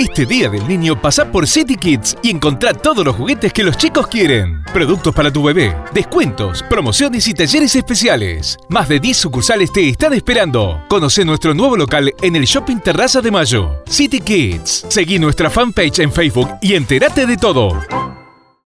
Este día del niño pasa por City Kids y encontrá todos los juguetes que los chicos quieren. Productos para tu bebé, descuentos, promociones y talleres especiales. Más de 10 sucursales te están esperando. Conoce nuestro nuevo local en el Shopping Terraza de Mayo. City Kids. Seguí nuestra fanpage en Facebook y entérate de todo.